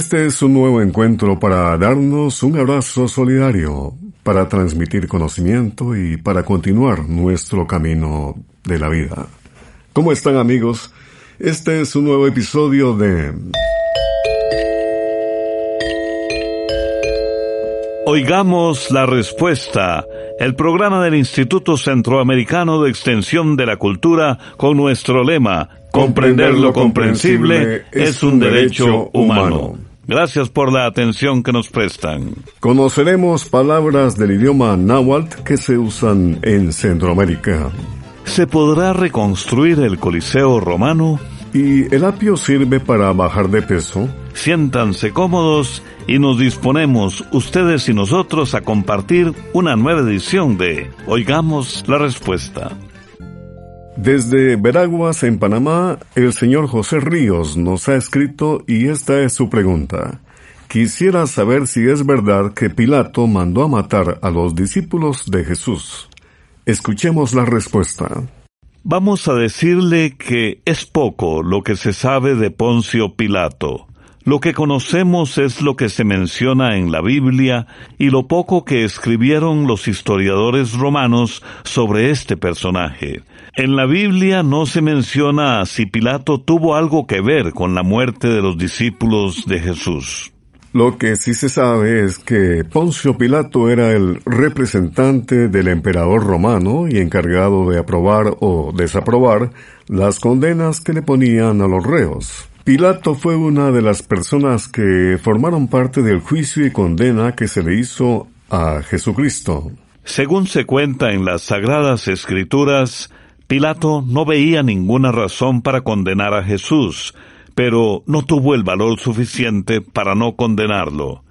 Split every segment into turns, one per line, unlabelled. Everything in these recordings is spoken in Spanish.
Este es un nuevo encuentro para darnos un abrazo solidario, para transmitir conocimiento y para continuar nuestro camino de la vida. ¿Cómo están amigos? Este es un nuevo episodio de...
Oigamos la respuesta, el programa del Instituto Centroamericano de Extensión de la Cultura con nuestro lema, comprender lo comprensible es un derecho humano. Gracias por la atención que nos prestan.
Conoceremos palabras del idioma náhuatl que se usan en Centroamérica.
¿Se podrá reconstruir el Coliseo romano?
¿Y el apio sirve para bajar de peso?
Siéntanse cómodos y nos disponemos, ustedes y nosotros, a compartir una nueva edición de Oigamos la Respuesta.
Desde Veraguas, en Panamá, el señor José Ríos nos ha escrito y esta es su pregunta. Quisiera saber si es verdad que Pilato mandó a matar a los discípulos de Jesús. Escuchemos la respuesta.
Vamos a decirle que es poco lo que se sabe de Poncio Pilato. Lo que conocemos es lo que se menciona en la Biblia y lo poco que escribieron los historiadores romanos sobre este personaje. En la Biblia no se menciona si Pilato tuvo algo que ver con la muerte de los discípulos de Jesús.
Lo que sí se sabe es que Poncio Pilato era el representante del emperador romano y encargado de aprobar o desaprobar las condenas que le ponían a los reos. Pilato fue una de las personas que formaron parte del juicio y condena que se le hizo a Jesucristo.
Según se cuenta en las Sagradas Escrituras, Pilato no veía ninguna razón para condenar a Jesús, pero no tuvo el valor suficiente para no condenarlo.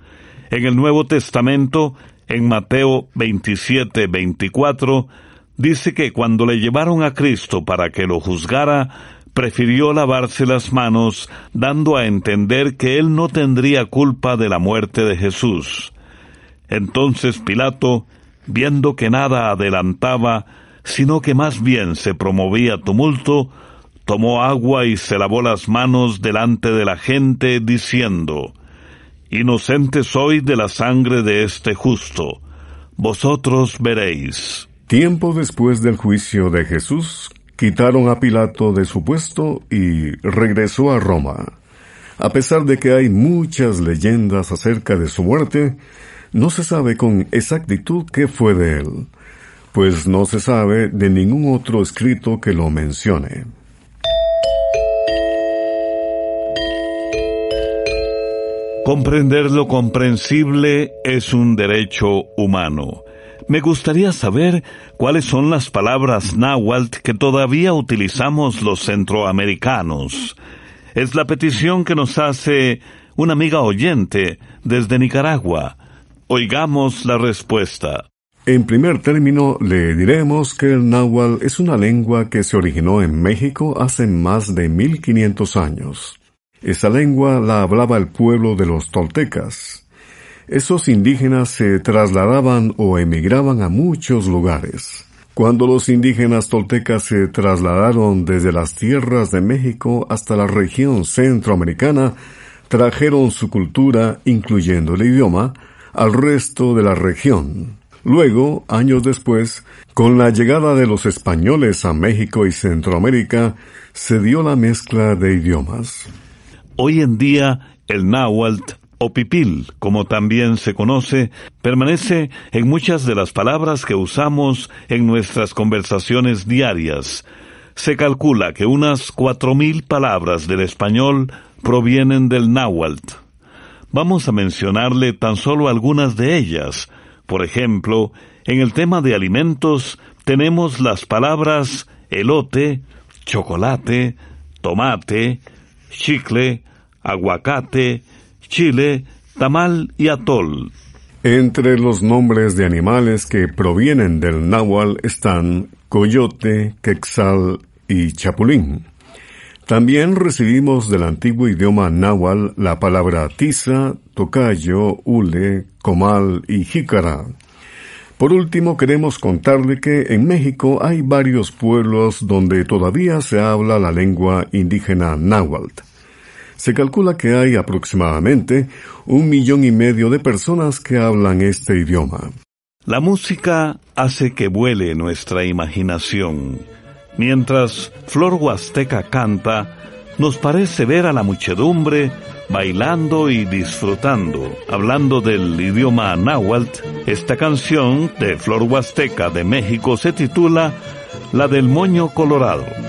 En el Nuevo Testamento, en Mateo 27, 24, dice que cuando le llevaron a Cristo para que lo juzgara, prefirió lavarse las manos, dando a entender que él no tendría culpa de la muerte de Jesús. Entonces Pilato, viendo que nada adelantaba, sino que más bien se promovía tumulto, tomó agua y se lavó las manos delante de la gente, diciendo, Inocente soy de la sangre de este justo, vosotros veréis.
Tiempo después del juicio de Jesús, quitaron a Pilato de su puesto y regresó a Roma. A pesar de que hay muchas leyendas acerca de su muerte, no se sabe con exactitud qué fue de él, pues no se sabe de ningún otro escrito que lo mencione.
Comprender lo comprensible es un derecho humano. Me gustaría saber cuáles son las palabras náhuatl que todavía utilizamos los centroamericanos. Es la petición que nos hace una amiga oyente desde Nicaragua. Oigamos la respuesta.
En primer término, le diremos que el náhuatl es una lengua que se originó en México hace más de 1500 años. Esa lengua la hablaba el pueblo de los toltecas. Esos indígenas se trasladaban o emigraban a muchos lugares. Cuando los indígenas toltecas se trasladaron desde las tierras de México hasta la región centroamericana, trajeron su cultura, incluyendo el idioma, al resto de la región. Luego, años después, con la llegada de los españoles a México y Centroamérica, se dio la mezcla de idiomas.
Hoy en día, el náhuatl o pipil, como también se conoce, permanece en muchas de las palabras que usamos en nuestras conversaciones diarias. Se calcula que unas cuatro mil palabras del español provienen del náhuatl. Vamos a mencionarle tan solo algunas de ellas. Por ejemplo, en el tema de alimentos tenemos las palabras elote, chocolate, tomate, chicle, aguacate, chile, tamal y atol.
Entre los nombres de animales que provienen del náhuatl están coyote, quexal y chapulín. También recibimos del antiguo idioma náhuatl la palabra tiza, tocayo, hule, comal y jícara. Por último, queremos contarle que en México hay varios pueblos donde todavía se habla la lengua indígena náhuatl. Se calcula que hay aproximadamente un millón y medio de personas que hablan este idioma.
La música hace que vuele nuestra imaginación. Mientras Flor Huasteca canta, nos parece ver a la muchedumbre bailando y disfrutando. Hablando del idioma náhuatl, esta canción de Flor Huasteca de México se titula La del Moño Colorado.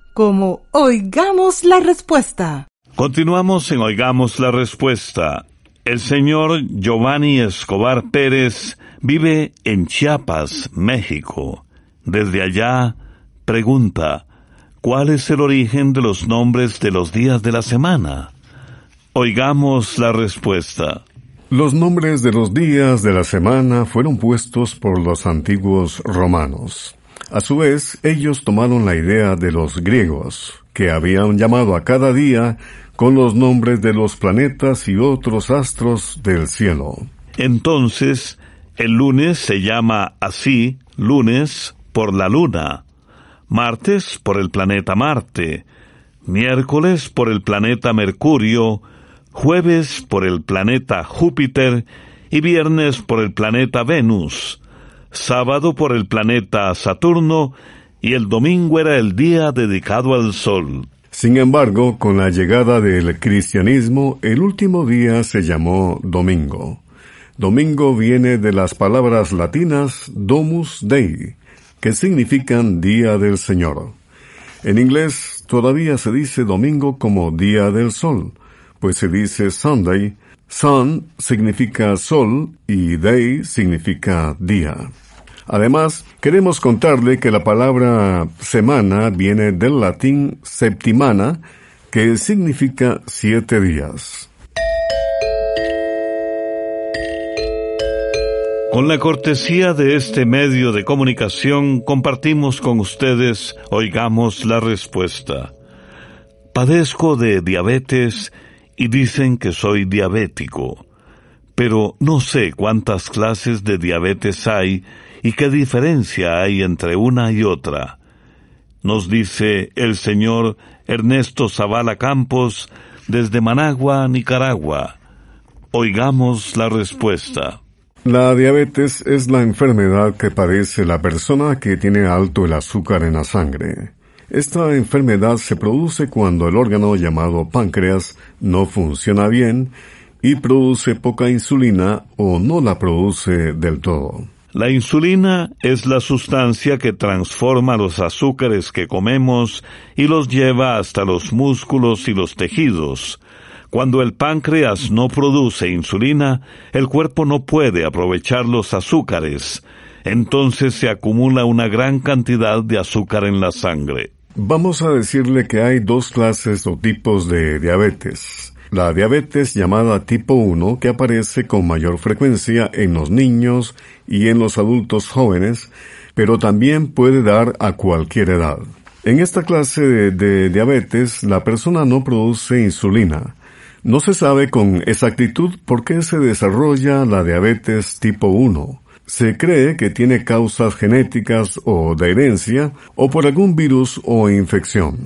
como Oigamos la Respuesta.
Continuamos en Oigamos la Respuesta. El señor Giovanni Escobar Pérez vive en Chiapas, México. Desde allá pregunta, ¿cuál es el origen de los nombres de los días de la semana? Oigamos la respuesta.
Los nombres de los días de la semana fueron puestos por los antiguos romanos. A su vez, ellos tomaron la idea de los griegos, que habían llamado a cada día con los nombres de los planetas y otros astros del cielo.
Entonces, el lunes se llama así lunes por la luna, martes por el planeta Marte, miércoles por el planeta Mercurio, jueves por el planeta Júpiter y viernes por el planeta Venus, sábado por el planeta Saturno y el domingo era el día dedicado al Sol.
Sin embargo, con la llegada del cristianismo, el último día se llamó domingo. Domingo viene de las palabras latinas domus dei, que significan día del Señor. En inglés todavía se dice domingo como día del sol, pues se dice Sunday. Sun significa sol y day significa día. Además, queremos contarle que la palabra semana viene del latín septimana, que significa siete días.
Con la cortesía de este medio de comunicación compartimos con ustedes, oigamos la respuesta. Padezco de diabetes y dicen que soy diabético, pero no sé cuántas clases de diabetes hay y qué diferencia hay entre una y otra. Nos dice el señor Ernesto Zavala Campos desde Managua, Nicaragua. Oigamos la respuesta.
La diabetes es la enfermedad que padece la persona que tiene alto el azúcar en la sangre. Esta enfermedad se produce cuando el órgano llamado páncreas no funciona bien y produce poca insulina o no la produce del todo.
La insulina es la sustancia que transforma los azúcares que comemos y los lleva hasta los músculos y los tejidos. Cuando el páncreas no produce insulina, el cuerpo no puede aprovechar los azúcares. Entonces se acumula una gran cantidad de azúcar en la sangre.
Vamos a decirle que hay dos clases o tipos de diabetes. La diabetes llamada tipo 1 que aparece con mayor frecuencia en los niños y en los adultos jóvenes, pero también puede dar a cualquier edad. En esta clase de, diabetes la persona no produce insulina. No se sabe con exactitud por qué se desarrolla la diabetes tipo 1. Se cree que tiene causas genéticas o de herencia o por algún virus o infección.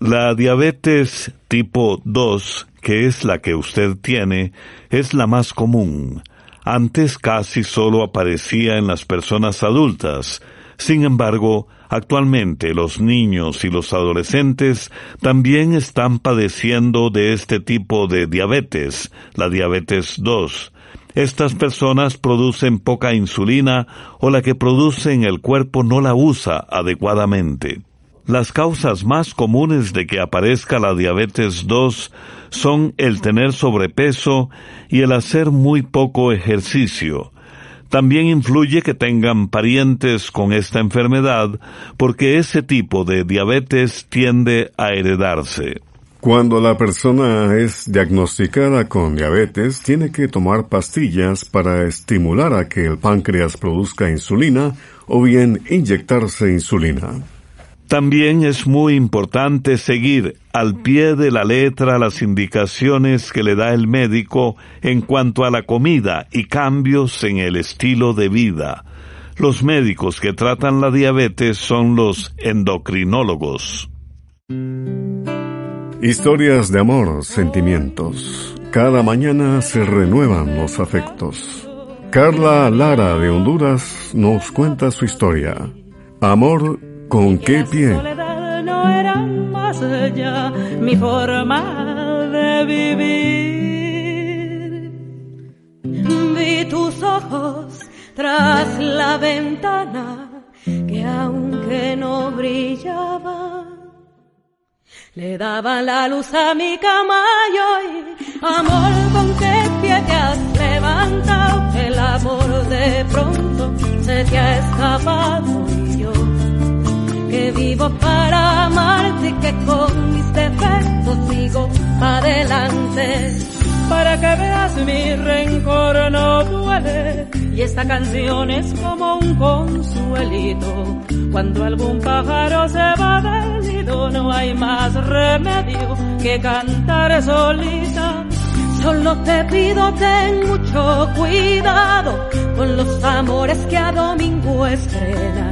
La diabetes tipo 2, que es la que usted tiene, es la más común. Antes casi solo aparecía en las personas adultas. Sin embargo, actualmente los niños y los adolescentes también están padeciendo de este tipo de diabetes, la diabetes 2 estas personas producen poca insulina o la que produce en el cuerpo no la usa adecuadamente. Las causas más comunes de que aparezca la diabetes 2 son el tener sobrepeso y el hacer muy poco ejercicio. También influye que tengan parientes con esta enfermedad porque ese tipo de diabetes tiende a heredarse.
Cuando la persona es diagnosticada con diabetes, tiene que tomar pastillas para estimular a que el páncreas produzca insulina o bien inyectarse insulina.
También es muy importante seguir al pie de la letra las indicaciones que le da el médico en cuanto a la comida y cambios en el estilo de vida. Los médicos que tratan la diabetes son los endocrinólogos.
Historias de amor, sentimientos. Cada mañana se renuevan los afectos. Carla Lara de Honduras nos cuenta su historia. Amor, ¿con qué pie?
No era más allá mi forma de vivir. Vi tus ojos tras la ventana que aunque no brillaba, le daba la luz a mi cama y amor con qué pie te has levantado, el amor de pronto se te ha escapado y yo que vivo para amarte y que con mis defectos sigo adelante para que veas mi rencor no duele. Y esta canción es como un consuelito. Cuando algún pájaro se va del no hay más remedio que cantar solita. Solo te pido ten mucho cuidado con los amores que a domingo estrenas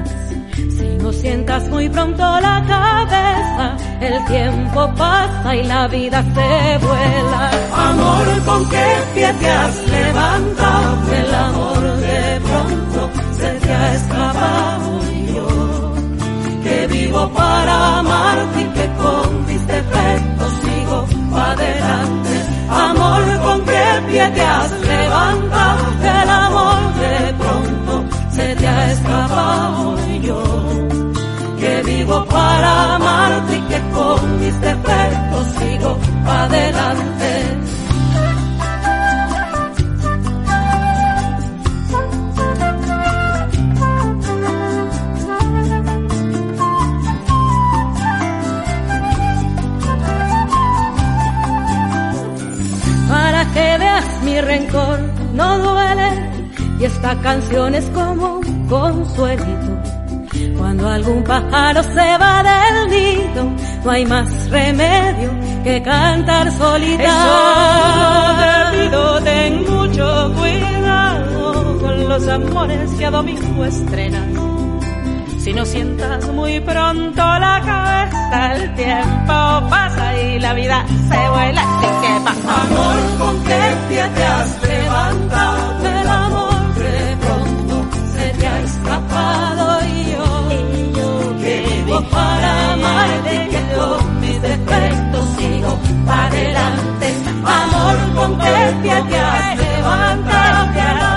no sientas muy pronto la cabeza, el tiempo pasa y la vida se vuela.
Amor, ¿con qué pie te has levantado? El amor de pronto se te ha escapado y yo, que vivo para amarte y que con mis defectos sigo adelante. Amor, ¿con qué pie te has levantado? El amor de pronto se te ha escapado y yo para amarte y que con mis defectos sigo adelante.
Para que veas mi rencor no duele y esta canción es como un consuelito cuando algún pájaro se va del nido, no hay más remedio que cantar solitario. te pido, ten mucho cuidado con los amores que a domingo estrenas. Si no sientas muy pronto la cabeza, el tiempo pasa y la vida se vuela. Así que pasa.
Amor, ¿con qué pie te has levantado? Para amarte que con mis defectos sigo adelante. Amor, con pie te has levantado,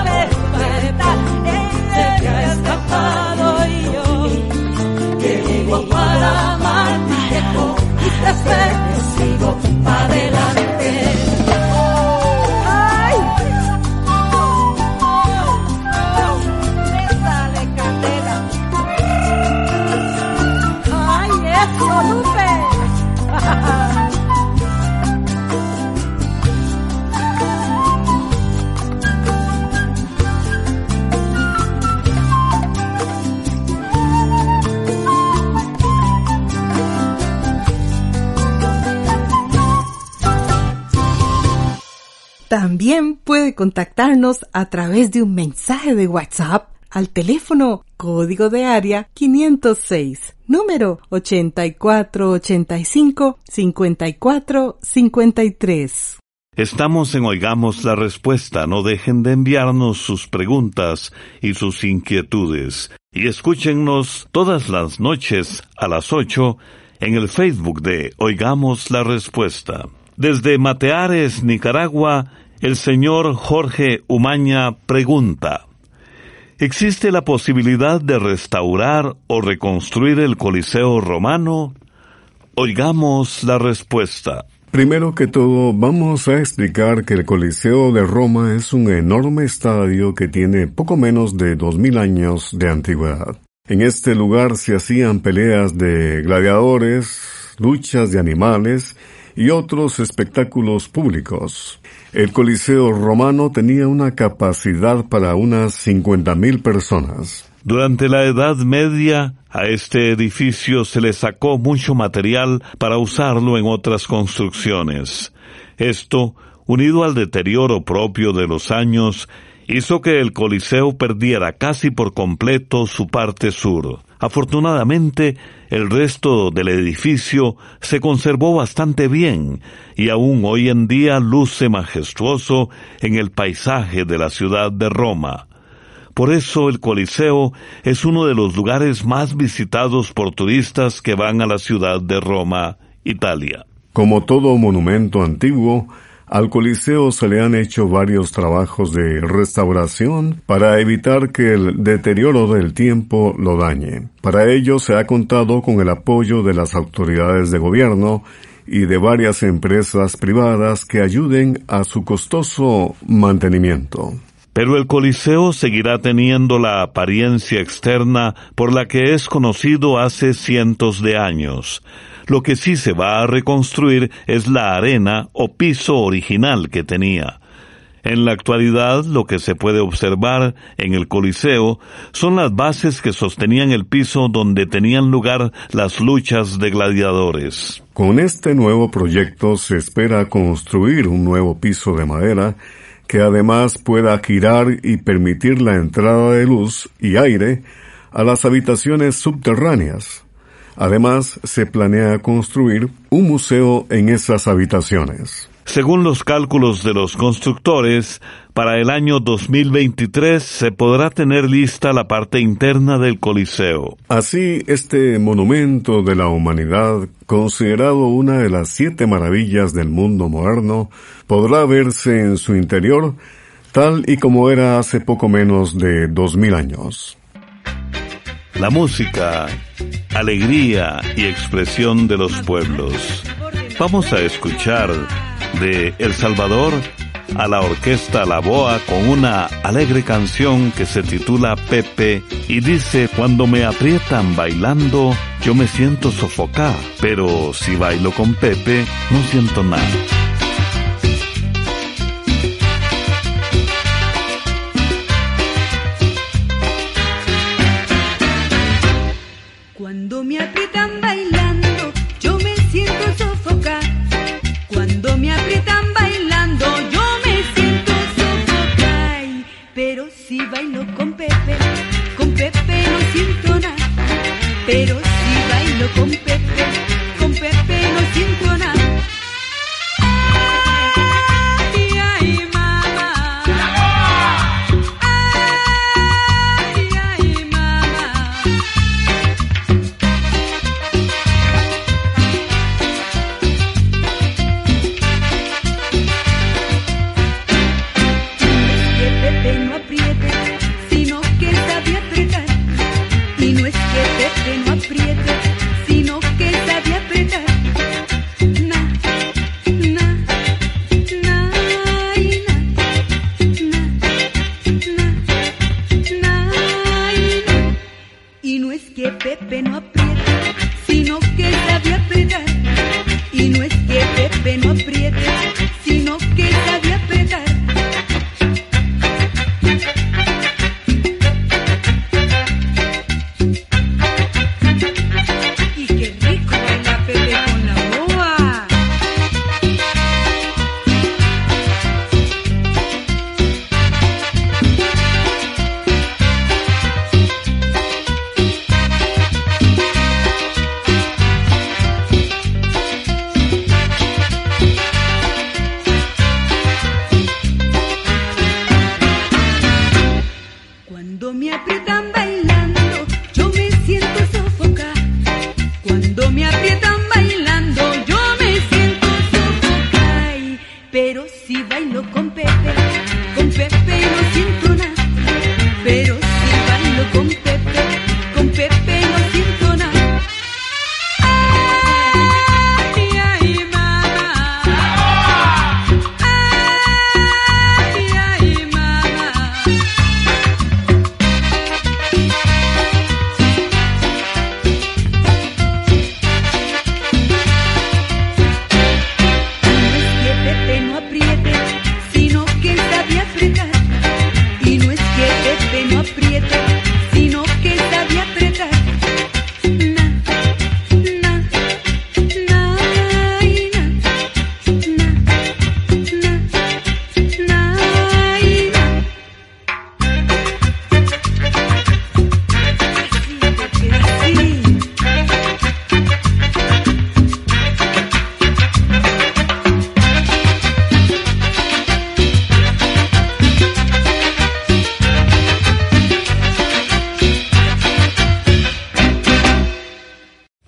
contactarnos a través de un mensaje de WhatsApp al teléfono código de área 506, número 8485-5453.
Estamos en Oigamos la Respuesta. No dejen de enviarnos sus preguntas y sus inquietudes. Y escúchenos todas las noches a las 8 en el Facebook de Oigamos la Respuesta. Desde Mateares, Nicaragua, el señor Jorge Umaña pregunta, ¿existe la posibilidad de restaurar o reconstruir el Coliseo romano? Oigamos la respuesta.
Primero que todo, vamos a explicar que el Coliseo de Roma es un enorme estadio que tiene poco menos de dos mil años de antigüedad. En este lugar se hacían peleas de gladiadores, luchas de animales y otros espectáculos públicos. El Coliseo romano tenía una capacidad para unas 50.000 personas.
Durante la Edad Media, a este edificio se le sacó mucho material para usarlo en otras construcciones. Esto, unido al deterioro propio de los años, hizo que el Coliseo perdiera casi por completo su parte sur. Afortunadamente, el resto del edificio se conservó bastante bien y aún hoy en día luce majestuoso en el paisaje de la ciudad de Roma. Por eso el Coliseo es uno de los lugares más visitados por turistas que van a la ciudad de Roma, Italia.
Como todo monumento antiguo, Al Coliseo se le han hecho varios trabajos de restauración para evitar que el deterioro del tiempo lo dañe. Para ello se ha contado con el apoyo de las autoridades de gobierno y de varias empresas privadas que ayuden a su costoso mantenimiento.
Pero el Coliseo seguirá teniendo la apariencia externa por la que es conocido hace cientos de años. Lo que sí se va a reconstruir es la arena o piso original que tenía. En la actualidad, lo que se puede observar en el Coliseo son las bases que sostenían el piso donde tenían lugar las luchas de gladiadores.
Con este nuevo proyecto se espera construir un nuevo piso de madera que además pueda girar y permitir la entrada de luz y aire a las habitaciones subterráneas. Además, se planea construir un museo en esas habitaciones.
Según los cálculos de los constructores, para el año 2023 se podrá tener lista la parte interna del Coliseo.
Así, este monumento de la humanidad, considerado una de las siete maravillas del mundo moderno, podrá verse en su interior tal y como era hace poco menos de dos mil años.
La música, alegría y expresión de los pueblos. Vamos a escuchar de El Salvador a la orquesta La Boa con una alegre canción que se titula Pepe y dice cuando me aprietan bailando yo me siento sofocar, pero si bailo con Pepe no siento nada. pero si bailo con Pepe, con Pepe no siento nada.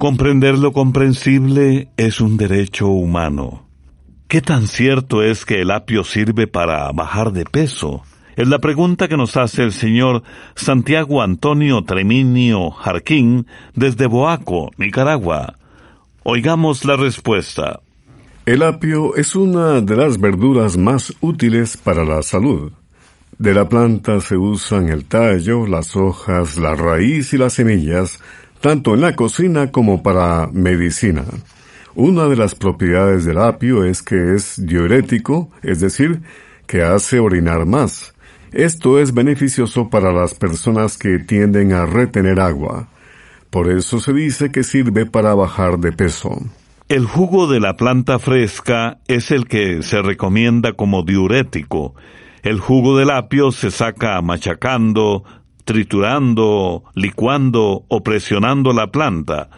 Comprender lo comprensible es un derecho humano.
¿Qué tan cierto es que el apio sirve para bajar de peso? Es la pregunta que nos hace el señor Santiago Antonio Treminio Jarquín desde Boaco, Nicaragua. Oigamos la respuesta.
El apio es una de las verduras más útiles para la salud. De la planta se usan el tallo, las hojas, la raíz y las semillas, tanto en la cocina como para medicina. Una de las propiedades del apio es que es diurético, es decir, que hace orinar más. Esto es beneficioso para las personas que tienden a retener agua. Por eso se dice que sirve para bajar de peso.
El jugo de la planta fresca es el que se recomienda como diurético. El jugo del apio se saca machacando, triturando, licuando o presionando la planta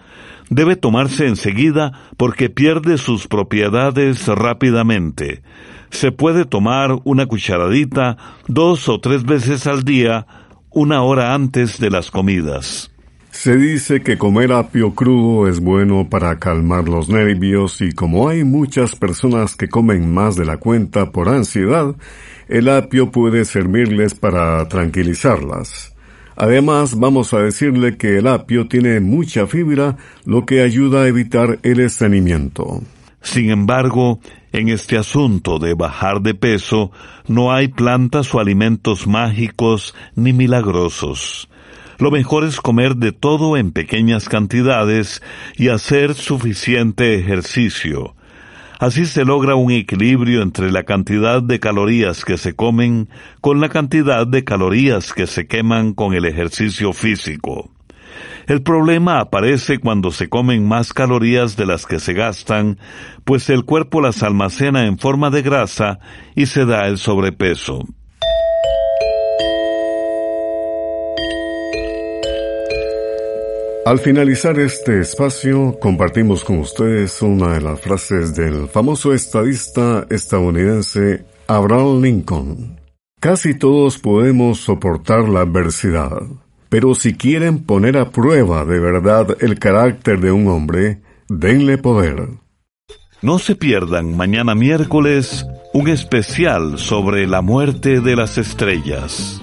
debe tomarse enseguida porque pierde sus propiedades rápidamente. Se puede tomar una cucharadita dos o tres veces al día, una hora antes de las comidas.
Se dice que comer apio crudo es bueno para calmar los nervios y como hay muchas personas que comen más de la cuenta por ansiedad, el apio puede servirles para tranquilizarlas. Además, vamos a decirle que el apio tiene mucha fibra, lo que ayuda a evitar el estreñimiento.
Sin embargo, en este asunto de bajar de peso, no hay plantas o alimentos mágicos ni milagrosos. Lo mejor es comer de todo en pequeñas cantidades y hacer suficiente ejercicio. Así se logra un equilibrio entre la cantidad de calorías que se comen con la cantidad de calorías que se queman con el ejercicio físico. El problema aparece cuando se comen más calorías de las que se gastan, pues el cuerpo las almacena en forma de grasa y se da el sobrepeso.
Al finalizar este espacio, compartimos con ustedes una de las frases del famoso estadista estadounidense Abraham Lincoln. Casi todos podemos soportar la adversidad, pero si quieren poner a prueba de verdad el carácter de un hombre, denle poder.
No se pierdan mañana miércoles un especial sobre la muerte de las estrellas.